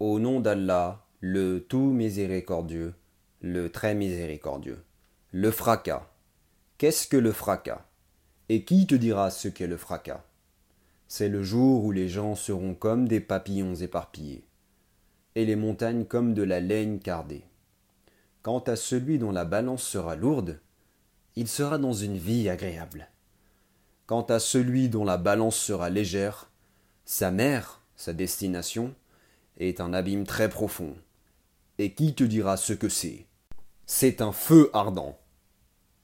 Au nom d'Allah, le tout miséricordieux, le très miséricordieux. Le fracas. Qu'est-ce que le fracas? Et qui te dira ce qu'est le fracas? C'est le jour où les gens seront comme des papillons éparpillés, et les montagnes comme de la laine cardée. Quant à celui dont la balance sera lourde, il sera dans une vie agréable. Quant à celui dont la balance sera légère, sa mère, sa destination, est un abîme très profond. Et qui te dira ce que c'est? C'est un feu ardent.